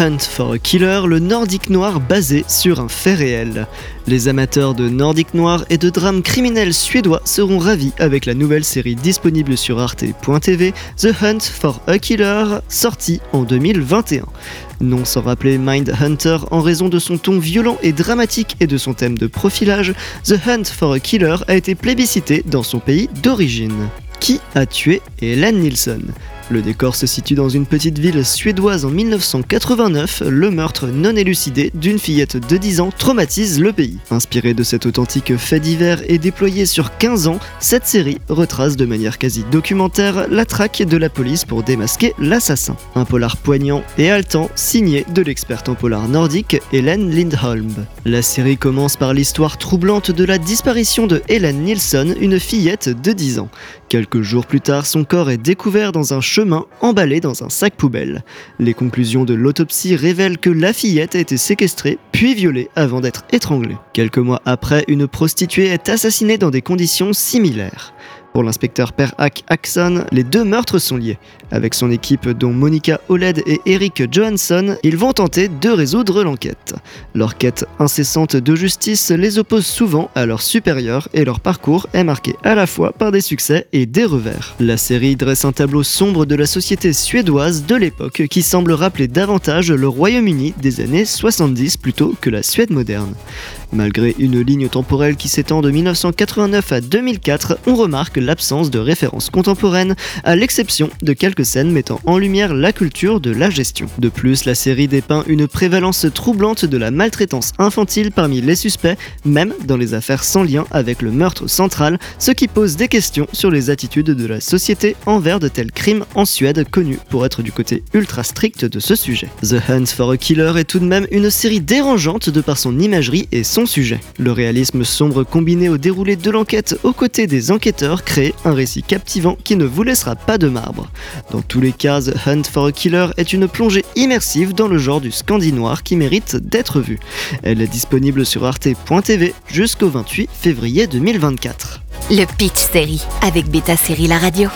Hunt for a Killer, le nordique noir basé sur un fait réel. Les amateurs de nordique noir et de drames criminels suédois seront ravis avec la nouvelle série disponible sur arte.tv, The Hunt for a Killer, sortie en 2021. Non sans rappeler Mind Hunter en raison de son ton violent et dramatique et de son thème de profilage, The Hunt for a Killer a été plébiscité dans son pays d'origine. Qui a tué Helen Nilsson le décor se situe dans une petite ville suédoise en 1989. Le meurtre non élucidé d'une fillette de 10 ans traumatise le pays. Inspiré de cet authentique fait divers et déployé sur 15 ans, cette série retrace de manière quasi documentaire la traque de la police pour démasquer l'assassin. Un polar poignant et haletant signé de l'experte en polar nordique Hélène Lindholm. La série commence par l'histoire troublante de la disparition de Helen Nilsson, une fillette de 10 ans. Quelques jours plus tard, son corps est découvert dans un chemin emballé dans un sac poubelle. Les conclusions de l'autopsie révèlent que la fillette a été séquestrée puis violée avant d'être étranglée. Quelques mois après, une prostituée est assassinée dans des conditions similaires. Pour l'inspecteur Per Hack Axon, les deux meurtres sont liés. Avec son équipe dont Monica Oled et Eric Johansson, ils vont tenter de résoudre l'enquête. Leur quête incessante de justice les oppose souvent à leurs supérieurs et leur parcours est marqué à la fois par des succès et des revers. La série dresse un tableau sombre de la société suédoise de l'époque qui semble rappeler davantage le Royaume-Uni des années 70 plutôt que la Suède moderne. Malgré une ligne temporelle qui s'étend de 1989 à 2004, on remarque l'absence de références contemporaines, à l'exception de quelques scènes mettant en lumière la culture de la gestion. De plus, la série dépeint une prévalence troublante de la maltraitance infantile parmi les suspects, même dans les affaires sans lien avec le meurtre central, ce qui pose des questions sur les attitudes de la société envers de tels crimes en Suède, connus pour être du côté ultra strict de ce sujet. The Hunt for a Killer est tout de même une série dérangeante de par son imagerie et son sujet. Le réalisme sombre combiné au déroulé de l'enquête aux côtés des enquêteurs crée un récit captivant qui ne vous laissera pas de marbre. Dans tous les cas, The Hunt for a Killer est une plongée immersive dans le genre du scandinoir qui mérite d'être vue. Elle est disponible sur arte.tv jusqu'au 28 février 2024. Le Pitch Série avec Beta Série La Radio.